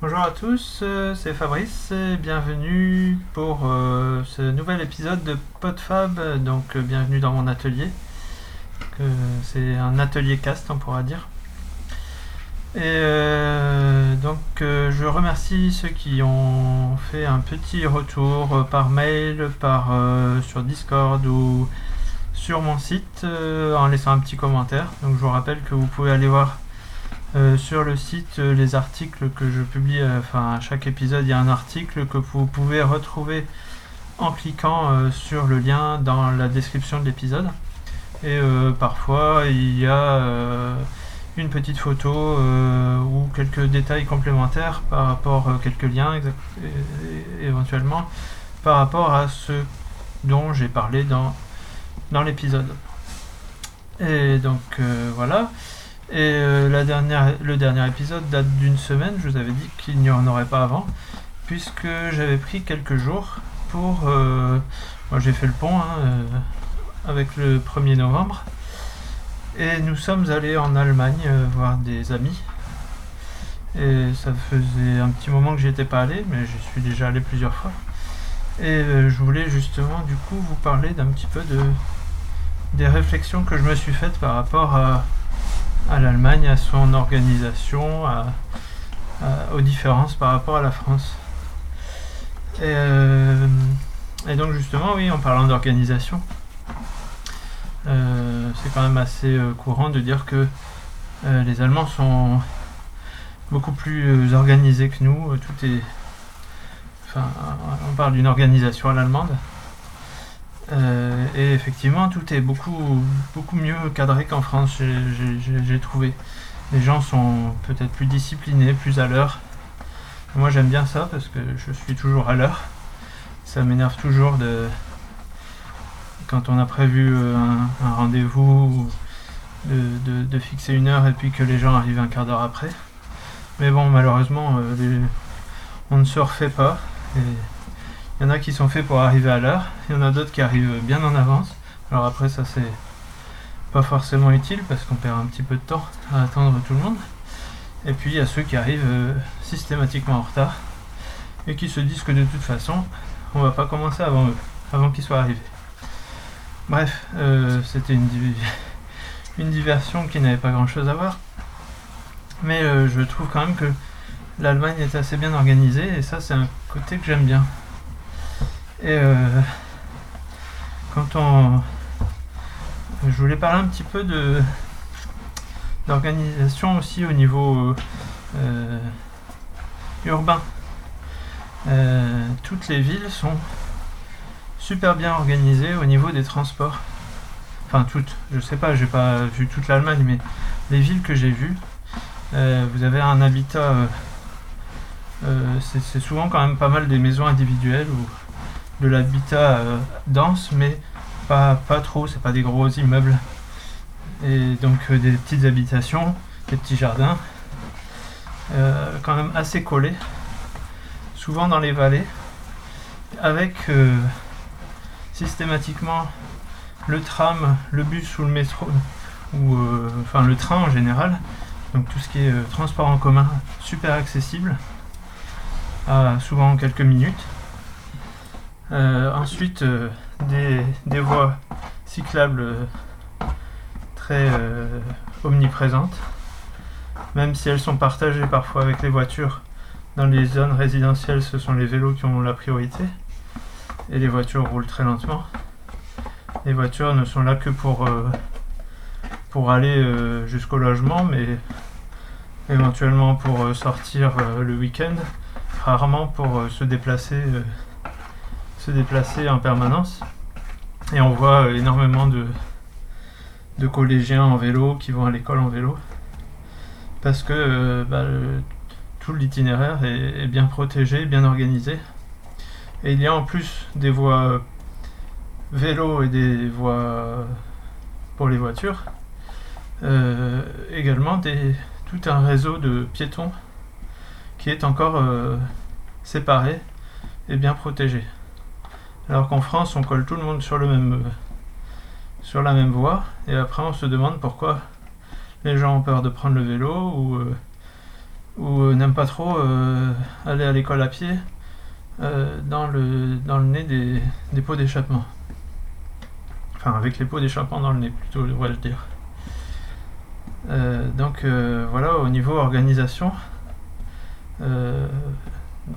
Bonjour à tous, euh, c'est Fabrice et bienvenue pour euh, ce nouvel épisode de PodFab. Donc euh, bienvenue dans mon atelier. C'est un atelier cast, on pourra dire. Et donc je remercie ceux qui ont fait un petit retour par mail, par sur Discord ou sur mon site en laissant un petit commentaire. Donc je vous rappelle que vous pouvez aller voir euh, sur le site euh, les articles que je publie. euh, Enfin à chaque épisode il y a un article que vous pouvez retrouver en cliquant sur le lien dans la description de l'épisode. Et parfois il y a une petite photo ou quelques détails complémentaires par rapport, euh, quelques liens éventuellement, par rapport à ce dont j'ai parlé dans, dans l'épisode. Et donc voilà. Et euh, la dernière, le dernier épisode date d'une semaine, je vous avais dit qu'il n'y en aurait pas avant, puisque j'avais pris quelques jours pour... euh, moi j'ai fait le pont hein, euh, avec le 1er novembre. Et nous sommes allés en Allemagne voir des amis. Et ça faisait un petit moment que j'y étais pas allé, mais j'y suis déjà allé plusieurs fois. Et je voulais justement du coup vous parler d'un petit peu de des réflexions que je me suis faites par rapport à, à l'Allemagne, à son organisation, aux différences par rapport à la France. Et, euh, donc justement, oui, en parlant d'organisation, euh, c'est quand même assez euh, courant de dire que les Allemands sont beaucoup plus organisés que nous. Tout est, enfin, on parle d'une organisation à l'allemande. Euh, et effectivement, tout est beaucoup, beaucoup mieux cadré qu'en France, j'ai- trouvé. Les gens sont peut-être plus disciplinés, plus à l'heure. Moi, j'aime bien ça parce que je suis toujours à l'heure. Ça m'énerve toujours de quand on a prévu euh, un, rendez-vous ou de, fixer une heure et puis que les gens arrivent un quart d'heure après. Mais bon, malheureusement, euh, on ne se refait pas. Il y en a qui sont faits pour arriver à l'heure, il y en a d'autres qui arrivent bien en avance. Alors après, ça c'est pas forcément utile parce qu'on perd un petit peu de temps à attendre tout le monde. Et puis il y a ceux qui arrivent euh, systématiquement en retard et qui se disent que de toute façon, on va pas commencer avant eux, avant qu'ils soient arrivés. Bref, euh, c'était une, diversion qui n'avait pas grand chose à voir. Mais euh, je trouve quand même que l'Allemagne est assez bien organisée et ça c'est un côté que j'aime bien. Et euh, quand on... Je voulais parler un petit peu de d'organisation aussi au niveau euh, urbain. Euh, toutes les villes sont super bien organisées au niveau des transports. Enfin toutes, je sais pas, j'ai pas vu toute l'Allemagne, mais les villes que j'ai vues, vous avez un habitat, c'est c'est souvent quand même pas mal des maisons individuelles ou de l'habitat euh, dense, mais pas, trop, c'est pas des gros immeubles. Et donc euh, des petites habitations, des petits jardins, euh, quand même assez collés, souvent dans les vallées, avec systématiquement le tram, le bus ou le métro, ou enfin le train en général, donc tout ce qui est transport en commun, super accessible, à souvent quelques minutes. Euh, ensuite, euh, des, voies cyclables euh, très omniprésentes, même si elles sont partagées parfois avec les voitures. Dans les zones résidentielles, ce sont les vélos qui ont la priorité, et les voitures roulent très lentement. Les voitures ne sont là que pour, pour aller jusqu'au logement, mais éventuellement pour sortir le week-end, rarement pour se déplacer. Se déplacer en permanence. Et on voit euh, énormément de, de collégiens en vélo qui vont à l'école en vélo. Parce que euh, bah, le- tout l'itinéraire est, bien protégé, bien organisé. Et il y a en plus des voies euh, vélo et des voies pour les voitures. également des, tout un réseau de piétons qui est encore séparé et bien protégé. Alors qu'en France, on colle tout le monde sur, le même, euh, la même voie, et après on se demande pourquoi les gens ont peur de prendre le vélo ou, euh, ou n'aiment pas trop aller à l'école à pied dans, le, nez des, des pots d'échappement. Enfin, avec les pots d'échappement dans le nez, plutôt, devrais-je dire. donc voilà, au niveau organisation,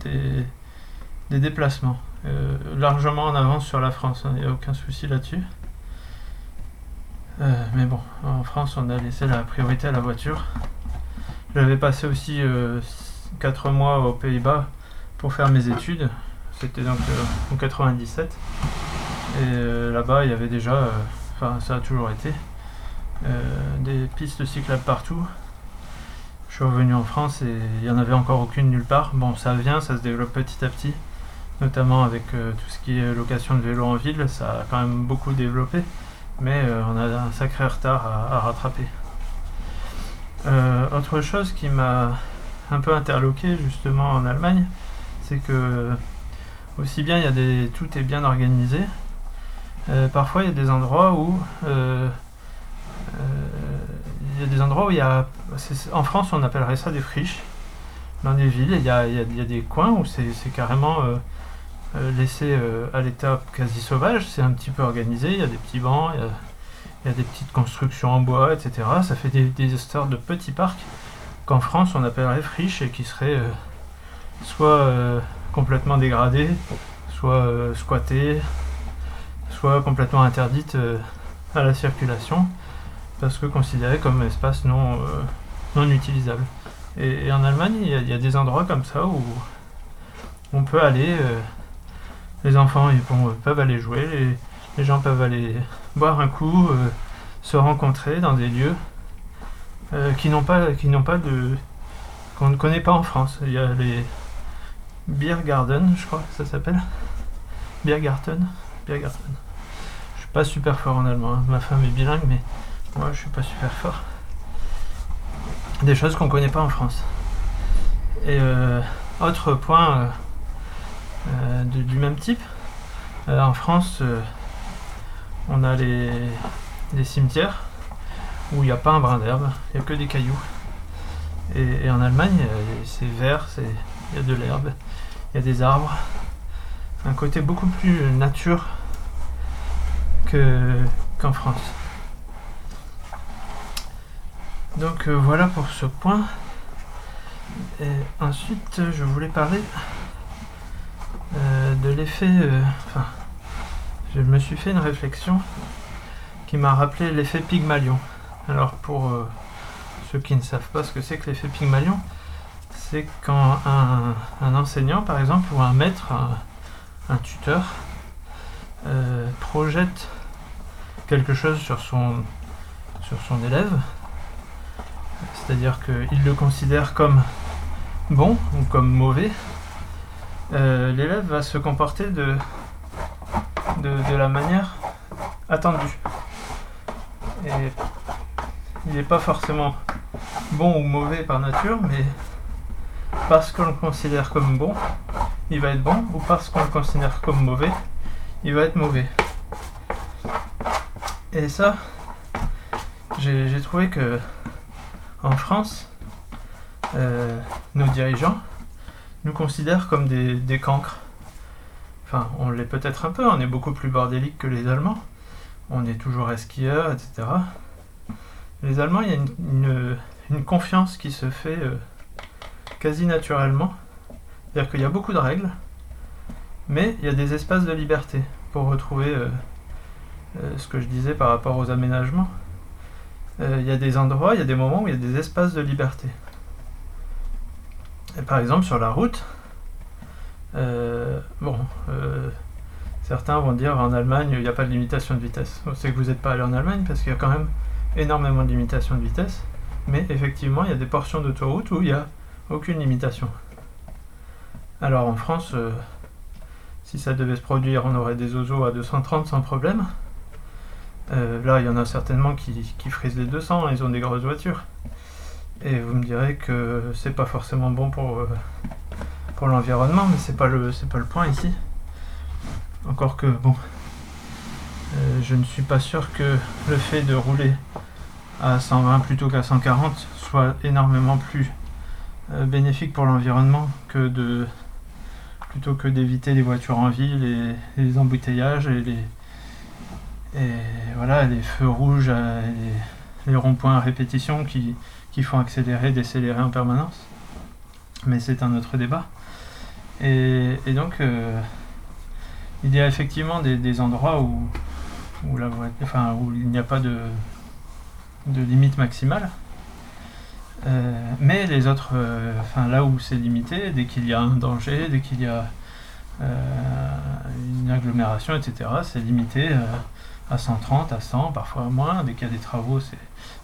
des déplacements. Euh, largement en avance sur la France, il hein, n'y a aucun souci là-dessus. Euh, mais bon, en France, on a laissé la priorité à la voiture. J'avais passé aussi 4 euh, mois aux Pays-Bas pour faire mes études. C'était donc en 97. Et là-bas, il y avait déjà, enfin, ça a toujours été, des pistes cyclables partout. Je suis revenu en France et il n'y en avait encore aucune nulle part. Bon, ça vient, ça se développe petit à petit notamment avec euh, tout ce qui est location de vélo en ville, ça a quand même beaucoup développé, mais euh, on a un sacré retard à, rattraper. Euh, autre chose qui m'a un peu interloqué justement en Allemagne, c'est que aussi bien il y a des tout est bien organisé, parfois il y a des endroits où il y a des endroits où il y a en France on appellerait ça des friches dans des villes il y a, y a des coins où c'est carrément laissé euh, à l'état quasi sauvage. C'est un petit peu organisé, il y a des petits bancs, il y a, des petites constructions en bois, etc. Ça fait des, histoires de petits parcs qu'en France on appellerait friches et qui seraient euh, soit complètement dégradés, soit squattés, soit complètement interdites à la circulation parce que considérés comme espace non, non utilisable. Et, en Allemagne, il y, a des endroits comme ça où on peut aller les enfants ils peuvent aller jouer, les, gens peuvent aller boire un coup, euh, se rencontrer dans des lieux euh, qui n'ont pas, de, qu'on ne connaît pas en France. Il y a les Beer Garden, je crois que ça s'appelle. Biergarten. Biergarten. Je suis pas super fort en allemand. Hein. Ma femme est bilingue, mais moi je suis pas super fort. Des choses qu'on connaît pas en France. Et euh, autre point euh, du même type. Euh, en France, euh, on a les, cimetières où il n'y a pas un brin d'herbe, il n'y a que des cailloux. Et, en Allemagne, c'est vert, il y a de l'herbe, il y a des arbres. Un côté beaucoup plus nature qu'en France. Donc voilà pour ce point. Et ensuite, je voulais parler de l'effet. Euh, enfin, je me suis fait une réflexion qui m'a rappelé l'effet Pygmalion. Alors, pour euh, ceux qui ne savent pas ce que c'est que l'effet Pygmalion, c'est quand un, enseignant, par exemple, ou un maître, un, tuteur, projette quelque chose sur son, sur son élève, c'est-à-dire qu'il le considère comme bon ou comme mauvais, euh, l'élève va se comporter de, la manière attendue. Il n'est pas forcément bon ou mauvais par nature, mais parce qu'on le considère comme bon, il va être bon, ou parce qu'on le considère comme mauvais, il va être mauvais. Et ça, j'ai trouvé que en France, euh, nos dirigeants nous considèrent comme des, cancres. Enfin, on l'est peut-être un peu, on est beaucoup plus bordélique que les Allemands. On est toujours esquieurs, etc. Les Allemands, il y a une, confiance qui se fait euh, quasi naturellement. C'est-à-dire qu'il y a beaucoup de règles, mais il y a des espaces de liberté pour retrouver euh, euh, ce que je disais par rapport aux aménagements. il y a des endroits, il y a des moments où il y a des espaces de liberté par exemple, sur la route, euh, bon, euh, certains vont dire en Allemagne, il n'y a pas de limitation de vitesse. C'est que vous n'êtes pas allé en Allemagne parce qu'il y a quand même énormément de limitations de vitesse. Mais effectivement, il y a des portions d'autoroute où il n'y a aucune limitation. Alors en France, euh, si ça devait se produire, on aurait des ozos à 230 sans problème. là, il y en a certainement qui, qui frisent les 200, ils ont des grosses voitures. Et vous me direz que c'est pas forcément bon pour, euh, pour l'environnement, mais c'est pas le pas le point ici. Encore que bon, euh, je ne suis pas sûr que le fait de rouler à 120 plutôt qu'à 140 soit énormément plus euh, bénéfique pour l'environnement que de plutôt que d'éviter les voitures en ville et, les embouteillages et les et voilà les feux rouges ronds-points à répétition qui, qui font accélérer, décélérer en permanence. Mais c'est un autre débat. Et, donc euh, il y a effectivement des, endroits où, où, la enfin, où il n'y a pas de, de limite maximale. Euh, mais les autres, euh, enfin là où c'est limité, dès qu'il y a un danger, dès qu'il y a une agglomération, etc., c'est limité à 130, à 100, parfois moins. Dès qu'il y a des travaux, c'est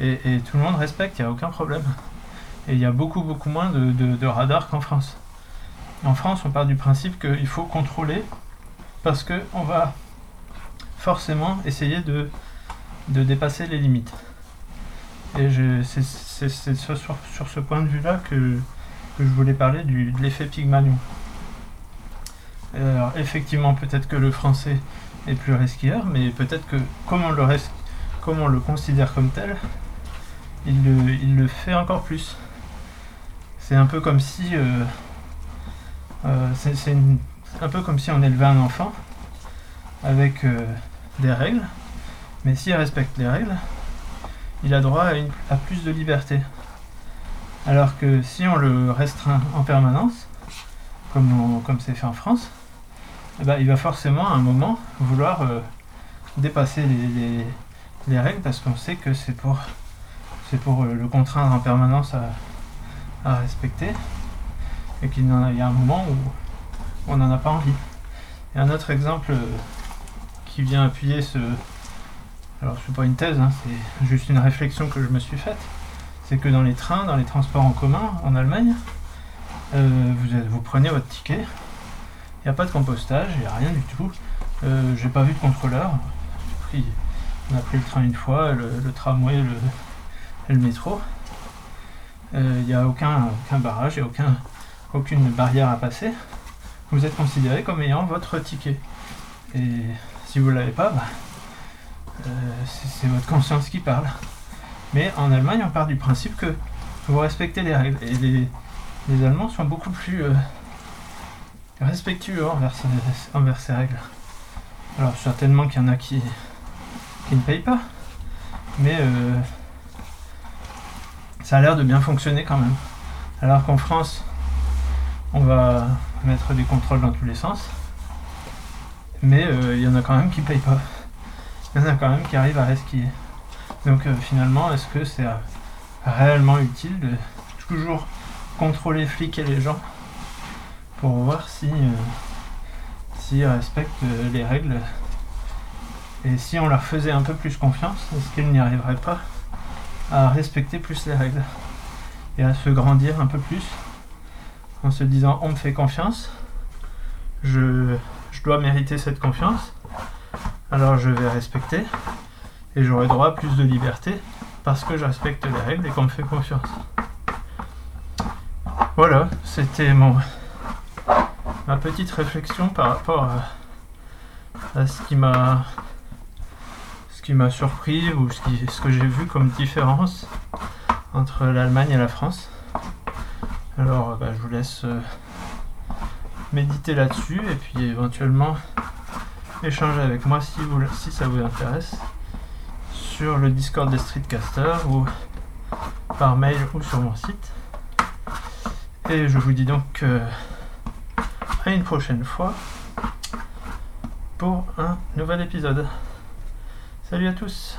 et, tout le monde respecte, il n'y a aucun problème. Et il y a beaucoup beaucoup moins de, radars qu'en France. En France, on part du principe qu'il faut contrôler parce qu'on va forcément essayer de, de dépasser les limites. Et c'est sur, sur, ce point de vue-là que, je voulais parler du, de l'effet Pygmalion. Alors, effectivement, peut-être que le français est plus resquilleur, mais peut-être que, comme on, le on le considère comme tel, il le, fait encore plus. C'est un peu comme si. Euh, euh, c'est un peu comme si on élevait un enfant avec euh, des règles, mais s'il respecte les règles, il a droit à, plus de liberté. Alors que si on le restreint en permanence, comme c'est fait en France, eh ben, il va forcément à un moment vouloir euh, dépasser les, règles parce qu'on sait que c'est pour, euh, le contraindre en permanence à, respecter et qu'il y a un moment où on n'en a pas envie. Et un autre exemple euh, qui vient appuyer ce, alors c'est pas une thèse, hein, c'est juste une réflexion que je me suis faite, c'est que dans les trains, dans les transports en commun en Allemagne, vous prenez votre ticket, il n'y a pas de compostage, il n'y a rien du tout. Euh, J'ai pas vu de contrôleur. on a pris le train une fois, le, tramway le, et le métro. Il euh, n'y a aucun, barrage, aucun, aucune barrière à passer. Vous êtes considéré comme ayant votre ticket. Et si vous ne l'avez pas, bah, euh, c'est votre conscience qui parle. Mais en Allemagne, on part du principe que vous respectez les règles. Et les, Allemands sont beaucoup plus respectueux envers, envers, ces règles. Alors certainement qu'il y en a qui, qui ne payent pas. Mais euh, ça a l'air de bien fonctionner quand même. Alors qu'en France, on va mettre des contrôles dans tous les sens. Mais il y en a quand même qui ne payent pas il y en a quand même qui arrivent à resquiller. Donc euh, finalement, est-ce que c'est euh, réellement utile de toujours contrôler, fliquer les gens pour voir si euh, s'ils respectent les règles et si on leur faisait un peu plus confiance, est-ce qu'ils n'y arriveraient pas à respecter plus les règles et à se grandir un peu plus en se disant on me fait confiance, je, je dois mériter cette confiance alors je vais respecter et j'aurai droit à plus de liberté parce que je respecte les règles et qu'on me fait confiance. Voilà, c'était mon ma petite réflexion par rapport à, ce qui m'a ce qui m'a surpris ou ce, que j'ai vu comme différence entre l'Allemagne et la France. Alors bah, je vous laisse euh, méditer là-dessus et puis éventuellement échanger avec moi si ça vous intéresse sur le Discord des Streetcasters ou par mail ou sur mon site. Et je vous dis donc euh, à une prochaine fois pour un nouvel épisode. Salut à tous